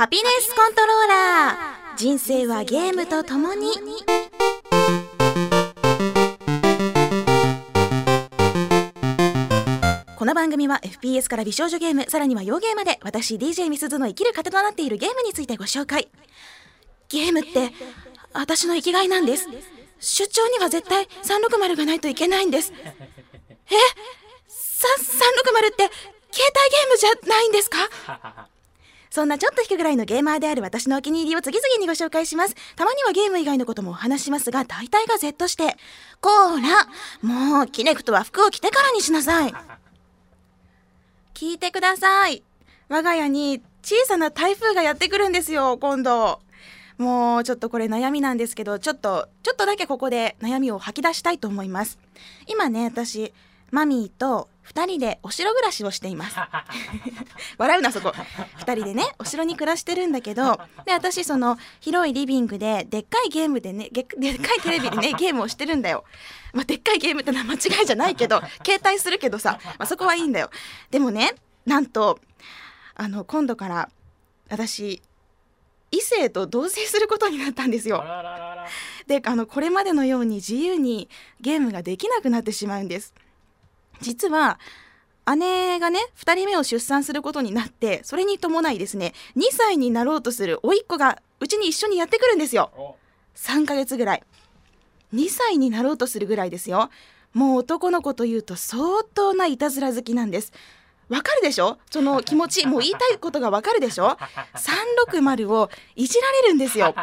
ハピネスコントローラー。人生はゲームとともに。この番組は FPS から美少女ゲームさらには洋ゲームまで私 DJ みすずの生きる糧となっているゲームについてご紹介。ゲームって私の生きがいなんです。出張には絶対360がないといけないんです。え？360って携帯ゲームじゃないんですか？そんなちょっと引くぐらいのゲーマーである私のお気に入りを次々にご紹介します。たまにはゲーム以外のこともお話しますが、大体が Z して。こーらもう、キネクトは服を着てからにしなさい。聞いてください。我が家に小さな台風がやってくるんですよ、今度。もうちょっとこれ悩みなんですけど、ちょっと、ちょっとだけここで悩みを吐き出したいと思います。今ね、私、マミーと2人でお城暮らしをしています。笑うなそこ。2人でねお城に暮らしてるんだけどで私その広いリビングででっかいゲームでねでっかいテレビでね ゲームをしてるんだよ、まあ、でっかいゲームってのは間違いじゃないけど携帯するけどさ、まあ、そこはいいんだよ。でもねなんとあの今度から私異性と同棲することになったんですよ。であのこれまでのように自由にゲームができなくなってしまうんです。実は姉がね2人目を出産することになってそれに伴いですね2歳になろうとする甥っ子がうちに一緒にやってくるんですよ。3ヶ月ぐらい。2歳になろうとするぐらいですよ。もう男の子というと相当ないたずら好きなんです。わかるでしょ？その気持ちもう言いたいことがわかるでしょ？360をいじられるんですよ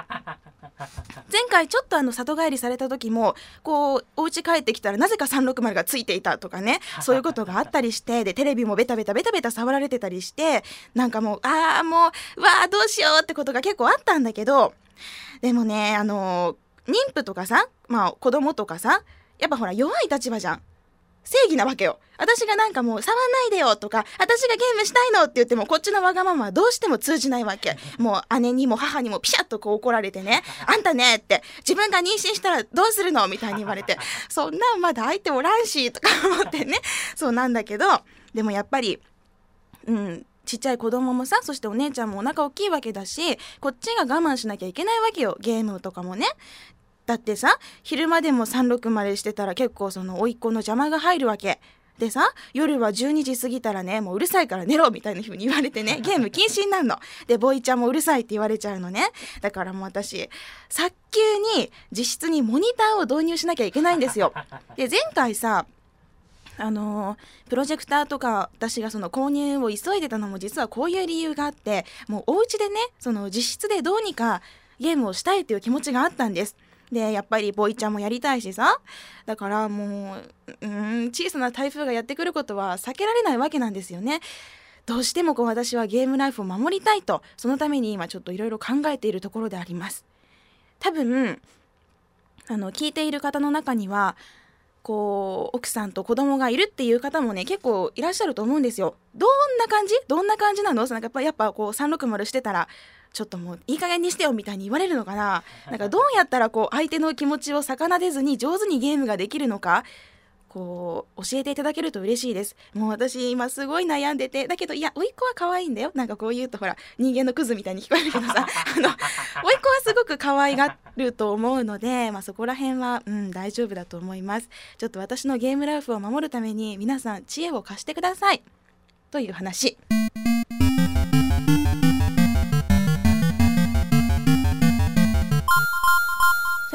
前回ちょっとあの里帰りされた時もこうお家帰ってきたらなぜか360がついていたとかねそういうことがあったりしてでテレビもベタベタベタベタ触られてたりしてなんかもうああもうわあどうしようってことが結構あったんだけどでもねあの妊婦とかさまあ子供とかさやっぱほら弱い立場じゃん正義なわけよ。私がなんかもう触んないでよとか、私がゲームしたいのって言ってもこっちのわがままはどうしても通じないわけ。もう姉にも母にもピシャッとこう怒られてね、あんたねって自分が妊娠したらどうするのみたいに言われて、そんなんまだ相手おらんしとか思ってね、そうなんだけど、でもやっぱり、うん、ちっちゃい子供もさそしてお姉ちゃんもお腹大きいわけだしこっちが我慢しなきゃいけないわけよゲームとかもねだってさ昼間でも360してたら結構その甥っ子の邪魔が入るわけ。でさ夜は12時過ぎたらねもううるさいから寝ろみたいな風に言われてね ゲーム禁止になるの。でボイちゃんもうるさいって言われちゃうのね。だからもう私早急に実質にモニターを導入しなきゃいけないんですよ。で前回さあのー、プロジェクターとか私がその購入を急いでたのも実はこういう理由があってもうお家でねその実質でどうにかゲームをしたいという気持ちがあったんです。でやっぱりボイちゃんもやりたいしさだからもううん小さな台風がやってくることは避けられないわけなんですよね。どうしてもこう私はゲームライフを守りたいとそのために今ちょっといろいろ考えているところであります。多分あの聞いている方の中にはこう奥さんと子供がいるっていう方もね結構いらっしゃると思うんですよ。どんな感じ？どんな感じなの？なんかやっぱやっぱこう360してたらちょっともういい加減にしてよみたいに言われるのかな。なんかどうやったらこう相手の気持ちを逆なでずに上手にゲームができるのかこう教えていただけると嬉しいです。もう私今すごい悩んでてだけどいや甥っ子は可愛いんだよ。なんかこう言うとほら人間のクズみたいに聞こえるけどさ あの甥っ子はすごく可愛がると思うので、まあ、そこら辺はうん大丈夫だと思います。ちょっと私のゲームライフを守るために皆さん知恵を貸してください。という話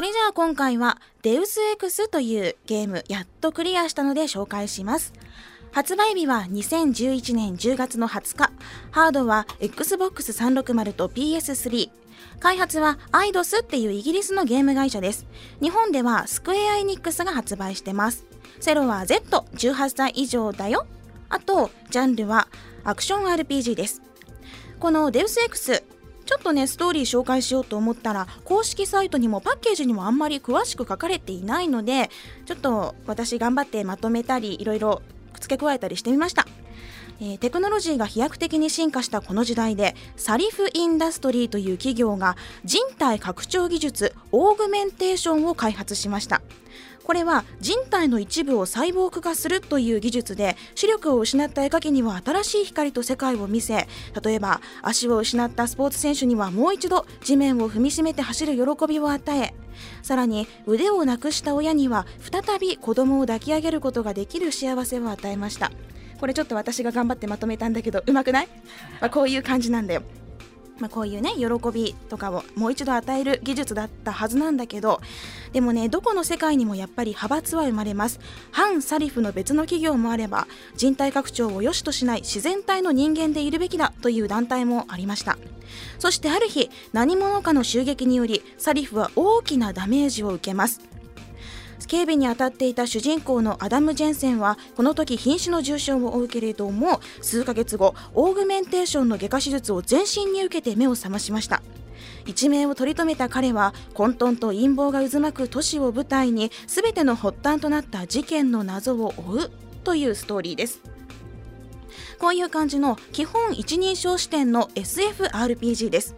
それじゃあ今回はデウス X というゲームやっとクリアしたので紹介します。発売日は2011年10月の20日。ハードは Xbox 360と PS3。開発は IDOS っていうイギリスのゲーム会社です。日本ではスクエアエニックスが発売してます。セロは Z18 歳以上だよ。あと、ジャンルはアクション RPG です。このデウス X ちょっとねストーリー紹介しようと思ったら公式サイトにもパッケージにもあんまり詳しく書かれていないのでちょっと私頑張ってまとめたりいろいろ付け加えたりしてみました。えー、テクノロジーが飛躍的に進化したこの時代でサリフインダストリーという企業が人体拡張技術オーグメンテーションを開発しましたこれは人体の一部を細胞化化するという技術で視力を失った絵描きには新しい光と世界を見せ例えば足を失ったスポーツ選手にはもう一度地面を踏みしめて走る喜びを与えさらに腕をなくした親には再び子供を抱き上げることができる幸せを与えました。これちょっと私が頑張ってまとめたんだけどうまくない、まあ、こういう感じなんだよ。まあ、こういうね喜びとかをもう一度与える技術だったはずなんだけどでもねどこの世界にもやっぱり派閥は生まれます。反サリフの別の企業もあれば人体拡張を良しとしない自然体の人間でいるべきだという団体もありました。そしてある日何者かの襲撃によりサリフは大きなダメージを受けます。警備に当たっていた主人公のアダム・ジェンセンはこの時瀕死の重傷を負うけれども数ヶ月後オーグメンテーションの外科手術を全身に受けて目を覚ましました。一命を取り留めた彼は混沌と陰謀が渦巻く都市を舞台に全ての発端となった事件の謎を追うというストーリーです。こういう感じの基本一人称視点の SFRPG です。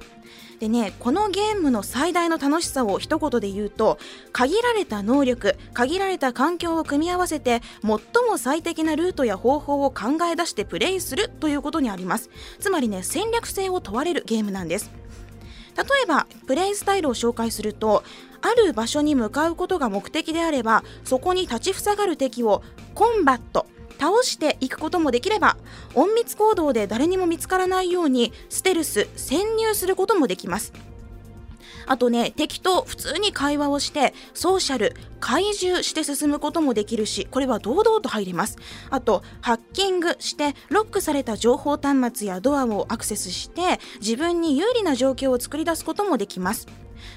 でねこのゲームの最大の楽しさを一言で言うと限られた能力限られた環境を組み合わせて最も最適なルートや方法を考え出してプレイするということにあります。つまりね戦略性を問われるゲームなんです。例えばプレイスタイルを紹介するとある場所に向かうことが目的であればそこに立ちふさがる敵をコンバット倒していくこともできれば隠密行動で誰にも見つからないようにステルス潜入することもできます。あとね敵と普通に会話をしてソーシャル怪獣して進むこともできるしこれは堂々と入れます。あとハッキングしてロックされた情報端末やドアをアクセスして自分に有利な状況を作り出すこともできます。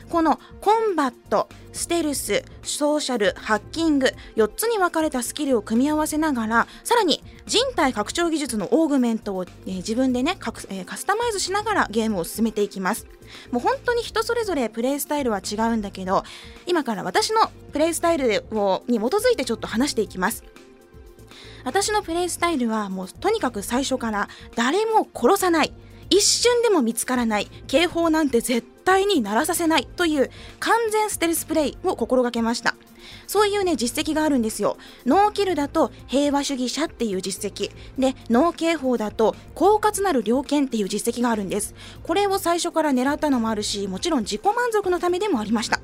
このコンバットステルスソーシャルハッキング4つに分かれたスキルを組み合わせながらさらに人体拡張技術のオーグメントを、えー、自分でねカ,、えー、カスタマイズしながらゲームを進めていきます。もう本当に人それぞれプレイスタイルは違うんだけど今から私のプレイスタイルをに基づいてちょっと話していきます。私のプレイスタイルはもうとにかく最初から誰も殺さない。一瞬でも見つからない。警報なんて絶対に鳴らさせないという完全ステルスプレイを心がけました。そういうね実績があるんですよ。ノーキルだと平和主義者っていう実績。でノー警報だと狡猾なる猟犬っていう実績があるんです。これを最初から狙ったのもあるしもちろん自己満足のためでもありました。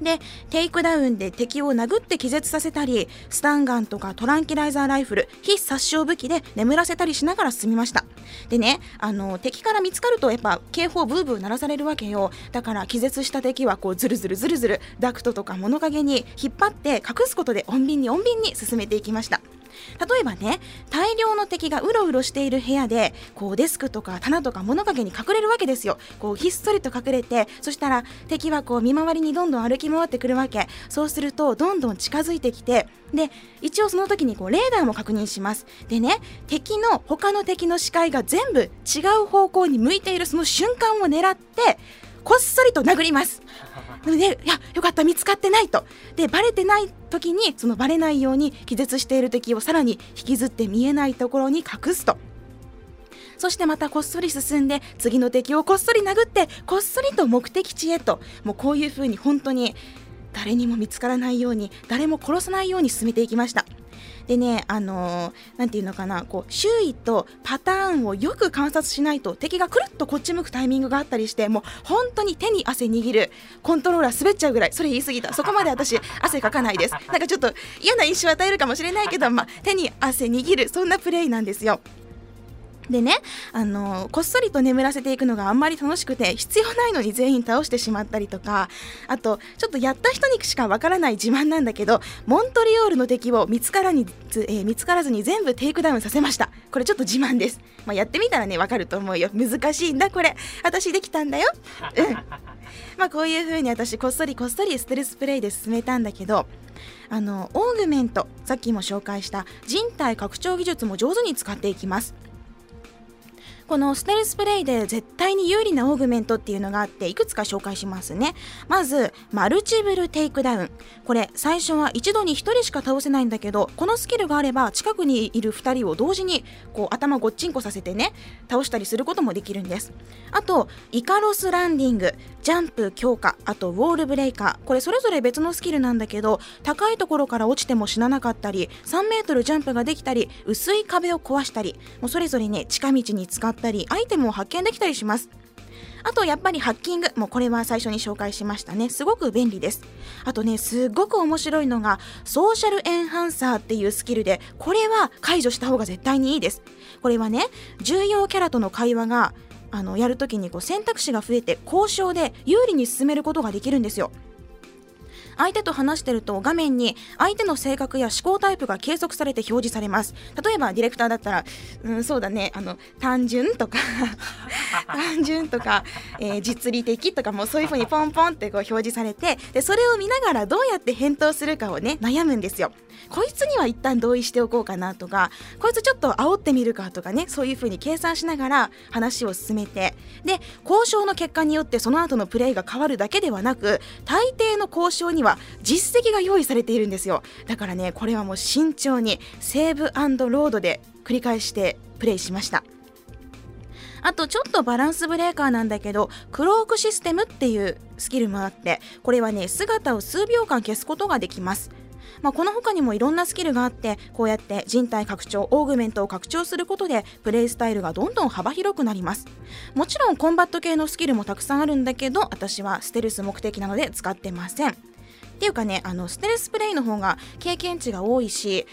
でテイクダウンで敵を殴って気絶させたりスタンガンとかトランキライザーライフル非殺傷武器で眠らせたりしながら進みました。でねあの敵から見つかるとやっぱ警報ブーブー鳴らされるわけよ。だから気絶した敵はこうズルズルズルズルダクトとか物陰に引っ張って隠すことで穏便に穏便に進めていきました。例えばね大量の敵がうろうろしている部屋でこうデスクとか棚とか物陰に隠れるわけですよ。こうひっそりと隠れてそしたら敵はこう見回りにどんどん歩き回ってくるわけ。そうするとどんどん近づいてきてで一応その時にこうレーダーも確認します。でね敵の他の敵の視界が全部違う方向に向いているその瞬間を狙ってこっそりと殴ります。でいやよかった見つかってないと。でバレてない時にそのバレないように気絶している敵をさらに引きずって見えないところに隠すと。そしてまたこっそり進んで次の敵をこっそり殴ってこっそりと目的地へと。もうこういう風に本当に誰にも見つからないように誰も殺さないように進めていきましたでね、あのー、て言うのかな、こう、周囲とパターンをよく観察しないと、敵がくるっとこっち向くタイミングがあったりして、もう本当に手に汗握る、コントローラー滑っちゃうぐらい、それ言い過ぎた。そこまで私、汗かかないです。なんかちょっと嫌な印象を与えるかもしれないけど、まあ、手に汗握る、そんなプレイなんですよ。でね、あのこっそりと眠らせていくのがあんまり楽しくて必要ないのに全員倒してしまったりとかあとちょっとやった人にしかわからない自慢なんだけどモントリオールの敵を見つからに、えー、見つからずに全部テイクダウンさせました。これちょっと自慢です、まあ、やってみたらねわかると思うよ。難しいんだこれ。私できたんだよ。うん。まあこういう風に私こっそりこっそりステルスプレイで進めたんだけどあのオーグメントさっきも紹介した人体拡張技術も上手に使っていきます。このステルスプレイで絶対に有利なオーグメントっていうのがあっていくつか紹介しますね。まずマルチプルテイクダウン。これ最初は一度に1人しか倒せないんだけどこのスキルがあれば近くにいる2人を同時にこう頭ごっちんこさせてね倒したりすることもできるんです。あとイカロスランディングジャンプ強化あとウォールブレイカー。これそれぞれ別のスキルなんだけど高いところから落ちても死ななかったり3メートルジャンプができたり薄い壁を壊したりもうそれぞれね近道に使ったりアイテムを発見できたりします。あとやっぱりハッキング。もうこれは最初に紹介しましたね。すごく便利です。あとねすごく面白いのがソーシャルエンハンサーっていうスキルでこれは解除した方が絶対にいいです。これはね重要キャラとの会話があのやるときにこう選択肢が増えて交渉で有利に進めることができるんですよ。相手と話してると画面に相手の性格や思考タイプが計測されて表示されます。例えばディレクターだったらうんそうだね。あの単純とか 単純とか、えー、実利的とかもそういう風にポンポンってこう表示されてでそれを見ながらどうやって返答するかをね悩むんですよこいつには一旦同意しておこうかなとかこいつちょっと煽ってみるかとかねそういう風に計算しながら話を進めてで交渉の結果によってその後のプレイが変わるだけではなく大抵の交渉にはは実績が用意されているんですよ。だからねこれはもう慎重にセーブロードで繰り返してプレイしました。あとちょっとバランスブレーカーなんだけどクロークシステムっていうスキルもあってこれはね姿を数秒間消すことができます。まあ、この他にもいろんなスキルがあってこうやって人体拡張オーグメントを拡張することでプレイスタイルがどんどん幅広くなります。もちろんコンバット系のスキルもたくさんあるんだけど私はステルス目的なので使ってません。っていうかねあのステルスプレイの方が経験値が多いし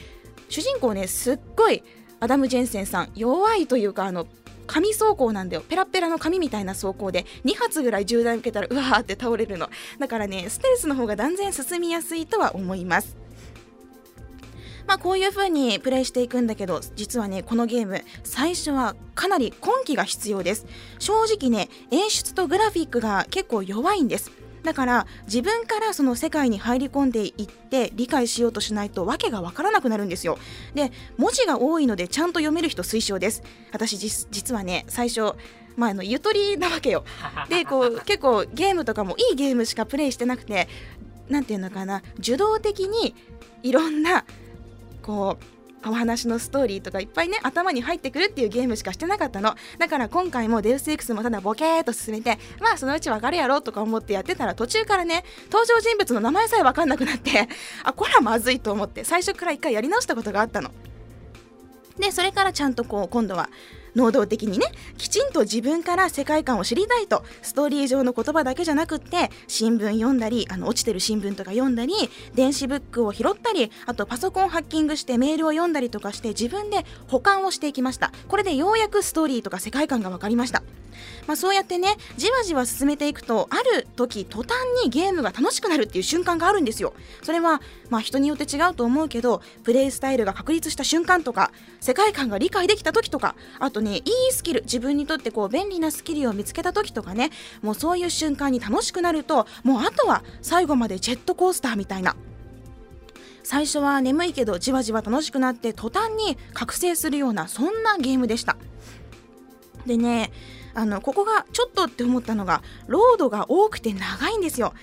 主人公ねすっごいアダム・ジェンセンさん弱いというかあの紙走行なんだよ。ペラペラの紙みたいな走行で2発ぐらい銃弾受けたらうわーって倒れるの。だからねステルスの方が断然進みやすいとは思います。まあこういう風にプレイしていくんだけど実はねこのゲーム最初はかなり根気が必要です。正直ね演出とグラフィックが結構弱いんです。だから自分からその世界に入り込んでいって理解しようとしないと訳がわからなくなるんですよ。で文字が多いのでちゃんと読める人推奨です。私実はね最初まあ、あのゆとりなわけよ。でこう結構ゲームとかもいいゲームしかプレイしてなくて何て言うのかな受動的にいろんなこうお話のストーリーとかいっぱいね頭に入ってくるっていうゲームしかしてなかったの。だから今回もデウス X もただボケーっと進めてまあそのうちわかるやろとか思ってやってたら途中からね登場人物の名前さえわかんなくなってあこれはまずいと思って最初から一回やり直したことがあったの。でそれからちゃんとこう今度は能動的にねきちんと自分から世界観を知りたいとストーリー上の言葉だけじゃなくって新聞読んだりあの落ちてる新聞とか読んだり電子ブックを拾ったりあとパソコンハッキングしてメールを読んだりとかして自分で保管をしていきました。これでようやくストーリーとか世界観が分かりました。まあ、そうやってねじわじわ進めていくとある時途端にゲームが楽しくなるっていう瞬間があるんですよ。それはまあ人によって違うと思うけどプレイスタイルが確立した瞬間とか世界観が理解できた時とかあとねいいスキル自分にとってこう便利なスキルを見つけた時とかねもうそういう瞬間に楽しくなるともうあとは最後までジェットコースターみたいな。最初は眠いけどじわじわ楽しくなって途端に覚醒するようなそんなゲームでした。でねあのここがちょっとって思ったのがロードが多くて長いんですよ。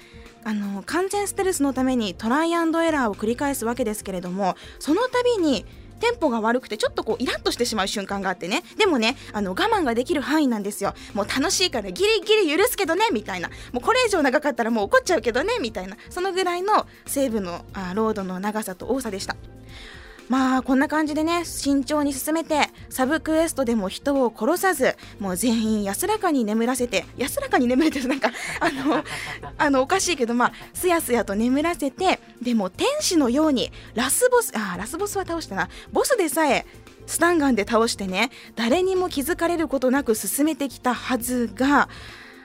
あの完全ステルスのためにトライアンドエラーを繰り返すわけですけれどもその度にテンポが悪くてちょっとこうイラッとしてしまう瞬間があってね。でもねあの我慢ができる範囲なんですよ。もう楽しいからギリギリ許すけどねみたいな。もうこれ以上長かったらもう怒っちゃうけどねみたいな。そのぐらいの西部のあロードの長さと多さでした。まあこんな感じでね慎重に進めてサブクエストでも人を殺さずもう全員安らかに眠らせて安らかに眠れてるなんかあの あのおかしいけどまあすやすやと眠らせてでも天使のようにラスボスあラスボスは倒したな。ボスでさえスタンガンで倒してね誰にも気づかれることなく進めてきたはずが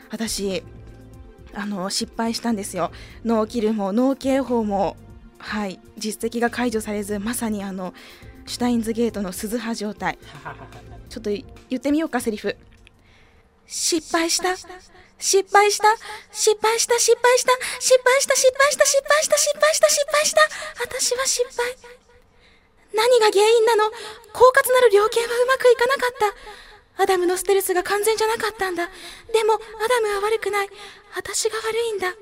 私あの失敗したんですよ。ノーキルもノー警報もはい実績が解除されずまさにあのシュタインズゲートの鈴葉状態。ちょっと言ってみようかセリフ。失敗した？失敗した？失敗した？失敗した？失敗した？失敗した？失敗した？失敗した？失敗した？私は失敗。何が原因なの？狡猾なる猟犬はうまくいかなかった。アダムのステルスが完全じゃなかったんだ。でもアダムは悪くない。私が悪いんだ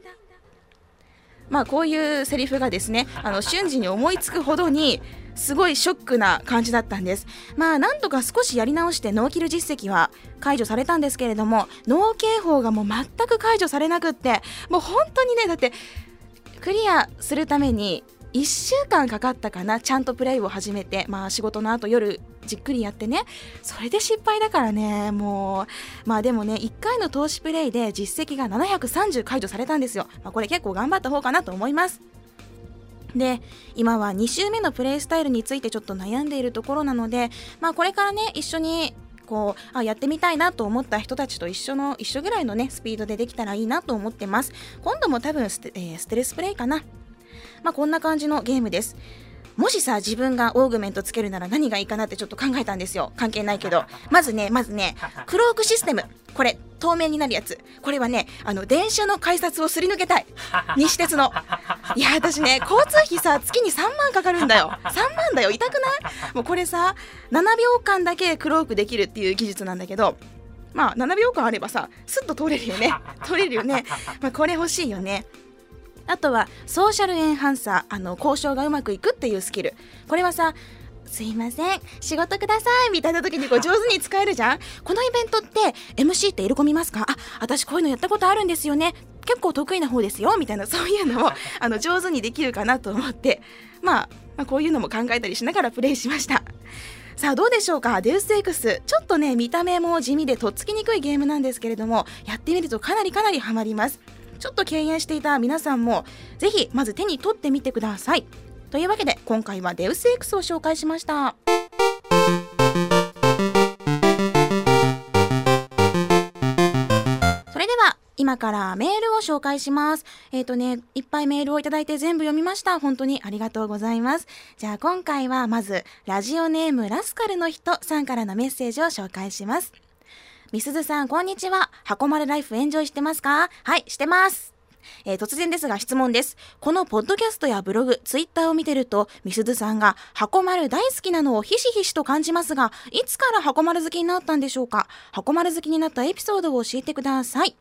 まあこういうセリフがですねあの瞬時に思いつくほどにすごいショックな感じだったんです。まあなんとか少しやり直してノーキル実績は解除されたんですけれどもノー警報がもう全く解除されなくってもう本当にねだってクリアするために1週間かかったかなちゃんとプレイを始めてまあ仕事の後夜じっくりやってね。それで失敗だからね。もうまあでもね1回の投資プレイで実績が730解除されたんですよ、まあ、これ結構頑張った方かなと思います。で今は2週目のプレイスタイルについてちょっと悩んでいるところなのでまあこれからね一緒にこうあやってみたいなと思った人たちと一緒の一緒ぐらいのねスピードでできたらいいなと思ってます。今度も多分ステ,、えー、ステルスプレイかな。まあこんな感じのゲームです。もしさ自分がオーグメントつけるなら何がいいかなってちょっと考えたんですよ。関係ないけど。まずねまずね クロークシステム。これ透明になるやつ。これはねあの電車の改札をすり抜けたい。西鉄の。いや私ね交通費さ月に3万かかるんだよ。3万だよ。痛くない？もうこれさ7秒間だけクロークできるっていう技術なんだけど。まあ7秒間あればさスッと通れるよね。通れるよね。まあこれ欲しいよねあとはソーシャルエンハンサーあの交渉がうまくいくっていうスキル。これはさすいません仕事くださいみたいな時にこう 上手に使えるじゃん。このイベントって MC って入れ込みますか？あ私こういうのやったことあるんですよね。結構得意な方ですよみたいなそういうのを あの上手にできるかなと思って、まあ、まあこういうのも考えたりしながらプレイしました。さあどうでしょうか？デウス X ちょっとね見た目も地味でとっつきにくいゲームなんですけれどもやってみるとかなりかなりハマりますちょっと敬遠していた皆さんもぜひまず手に取ってみてくださいというわけで今回はデウス X を紹介しましたそれでは今からメールを紹介します。えっ、ー、とね、いっぱいメールをいただいて全部読みました。本当にありがとうございます。じゃあ今回はまず、ラジオネームラスカルの人さんからのメッセージを紹介します。みすずさん、こんにちは。箱丸ライフエンジョイしてますか？はい、してます。えー、突然ですが質問です。このポッドキャストやブログ、ツイッターを見てると、みすずさんが箱丸大好きなのをひしひしと感じますが、いつから箱丸好きになったんでしょうか？箱丸好きになったエピソードを教えてください。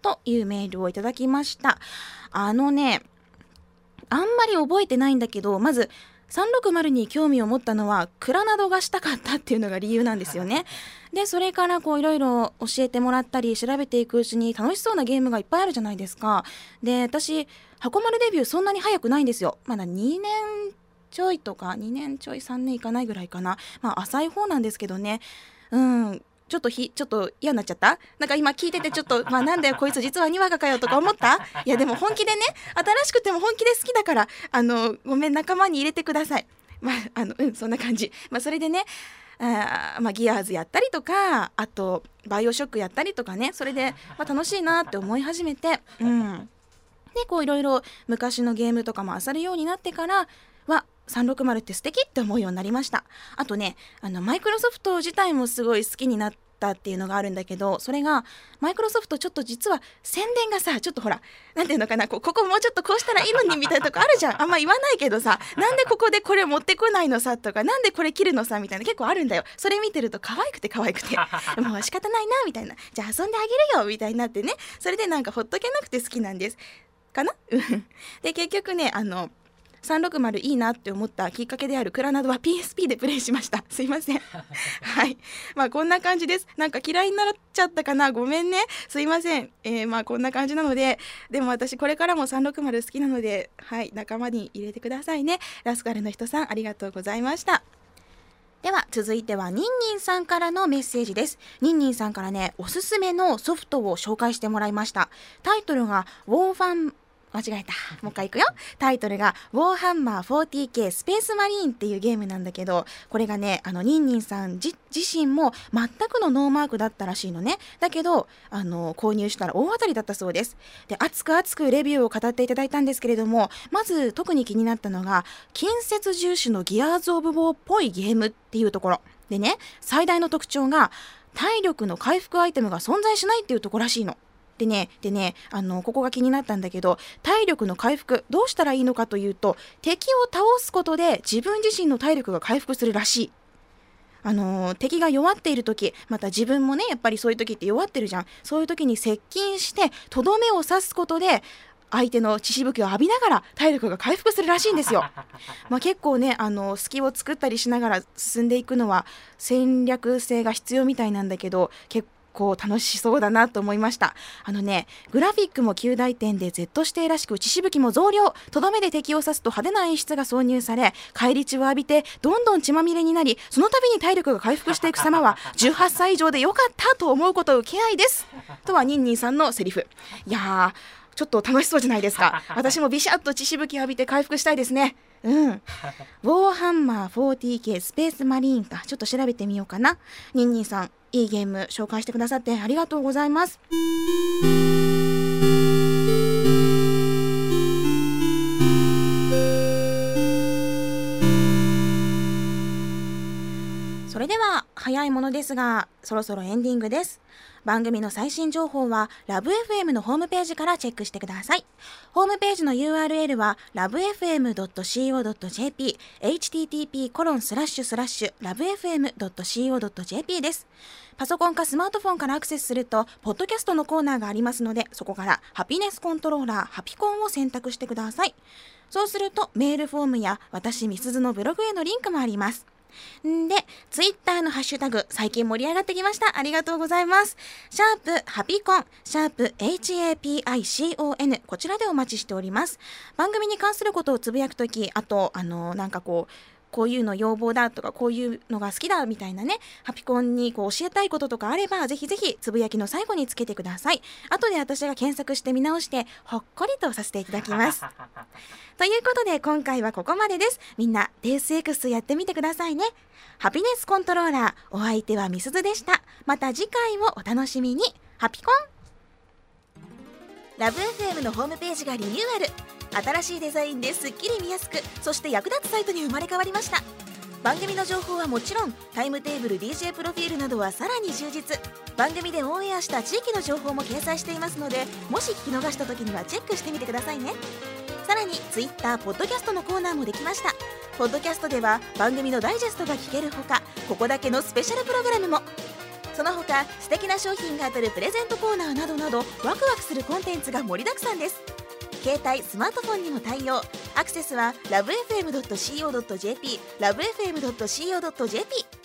というメールをいただきました。あのね、あんまり覚えてないんだけど、まず、360に興味を持ったのはクラナドがしたかったっていうのが理由なんですよね。でそれからこういろいろ教えてもらったり調べていくうちに楽しそうなゲームがいっぱいあるじゃないですか。で私箱丸デビューそんなに早くないんですよ。まだ2年ちょいとか2年ちょい3年いかないぐらいかな。まあ浅い方なんですけどね。うんちょっとひ、ちょっと嫌になっちゃった？なんか今聞いててちょっと、まあなんだよこいつ実はにわかかよとか思った？いやでも本気でね、新しくても本気で好きだから、あの、ごめん仲間に入れてください。まあ、あの、うん、そんな感じ。まあそれでね、あまあ、ギアーズやったりとか、あと、バイオショックやったりとかね、それで、まあ、楽しいなって思い始めて、うん。で、こういろいろ昔のゲームとかも漁るようになってから、360って素敵って思うようになりました。あとねあのマイクロソフト自体もすごい好きになったっていうのがあるんだけどそれがマイクロソフトちょっと実は宣伝がさちょっとほら何ていうのかなここもうちょっとこうしたらいいのにみたいなとこあるじゃん。あんま言わないけどさ なんでここでこれ持ってこないのさとかなんでこれ切るのさみたいな結構あるんだよ。それ見てると可愛くて可愛くて。もう仕方ないなみたいな。じゃあ遊んであげるよみたいになってね。それでなんかほっとけなくて好きなんです。かな？で結局ねあの360いいなって思ったきっかけであるクラナドは PSP でプレイしました。すいません。はい。まあこんな感じです。なんか嫌いになっちゃったかな？ごめんね。すいません、えー、まあこんな感じなので。でも私これからも360好きなのではい。仲間に入れてくださいね。ラスカルの人さんありがとうございました。では続いてはニンニンさんからのメッセージです。ニンニンさんからねおすすめのソフトを紹介してもらいました。タイトルがウォーファン間違えた。もう一回いくよ。タイトルが、ウォーハンマー 40K スペースマリーンっていうゲームなんだけど、これがね、あの、ニンニンさん自身も全くのノーマークだったらしいのね。だけど、あの、購入したら大当たりだったそうです。で、熱く熱くレビューを語っていただいたんですけれども、まず特に気になったのが、近接重視のギアーズ・オブ・ウォーっぽいゲームっていうところ。でね、最大の特徴が、体力の回復アイテムが存在しないっていうところらしいの。でね、でね、あの、ここが気になったんだけど、体力の回復、どうしたらいいのかというと、敵を倒すことで自分自身の体力が回復するらしい。あのー敵が弱っている時また自分もねやっぱりそういう時って弱ってるじゃんそういう時に接近してとどめを刺すことで相手の血しぶきを浴びながら体力が回復するらしいんですよ。まあ、結構ねあの隙を作ったりしながら進んでいくのは戦略性が必要みたいなんだけど結構楽しそうだなと思いましたあのねグラフィックも9大点で Z 指定らしく血しぶきも増量とどめで敵を刺すと派手な演出が挿入され返り血を浴びてどんどん血まみれになりその度に体力が回復していく様は18歳以上でよかったと思うことを受け合いですとはニンニンさんのセリフいやーちょっと楽しそうじゃないですか私もビシャッと血しぶき浴びて回復したいですねうん。ウォーハンマー 40K スペースマリーンか。ちょっと調べてみようかな。ニンニンさん、いいゲーム紹介してくださってありがとうございます。ものですがそろそろエンディングです。番組の最新情報はラブ f m のホームページからチェックしてください。ホームページの URL は lovefm.co.jp http コロンスラッシュスラッシュ lovefm.co.jp です。パソコンかスマートフォンからアクセスするとポッドキャストのコーナーがありますのでそこからハピネスコントローラーハピコンを選択してください。そうするとメールフォームや私みすずのブログへのリンクもあります。んで、ツイッターのハッシュタグ、最近盛り上がってきました。ありがとうございます。シャープハピコン、シャープ HAPICON、こちらでお待ちしております。番組に関することをつぶやくとき、あと、あの、なんかこう、こういうの要望だとかこういうのが好きだみたいなねハピコンにこう教えたいこととかあればぜひぜひつぶやきの最後につけてください。後で私が検索して見直してほっこりとさせていただきます。ということで今回はここまでです。みんなデウス X やってみてくださいね。ハピネスコントローラーお相手はみすずでした。また次回をお楽しみに。ハピコン。ラブ f m のホームページがリニューアル新しいデザインですっきり見やすくそして役立つサイトに生まれ変わりました。番組の情報はもちろんタイムテーブル DJ プロフィールなどはさらに充実。番組でオンエアした地域の情報も掲載していますのでもし聞き逃した時にはチェックしてみてくださいね。さらに Twitter ポッドキャストのコーナーもできました。ポッドキャストでは番組のダイジェストが聞けるほかここだけのスペシャルプログラムも。その他素敵な商品が当たるプレゼントコーナーなどなどワクワクするコンテンツが盛りだくさんです。携帯スマートフォンにも対応アクセスはラブ FM.co.jp ラブ FM.co.jp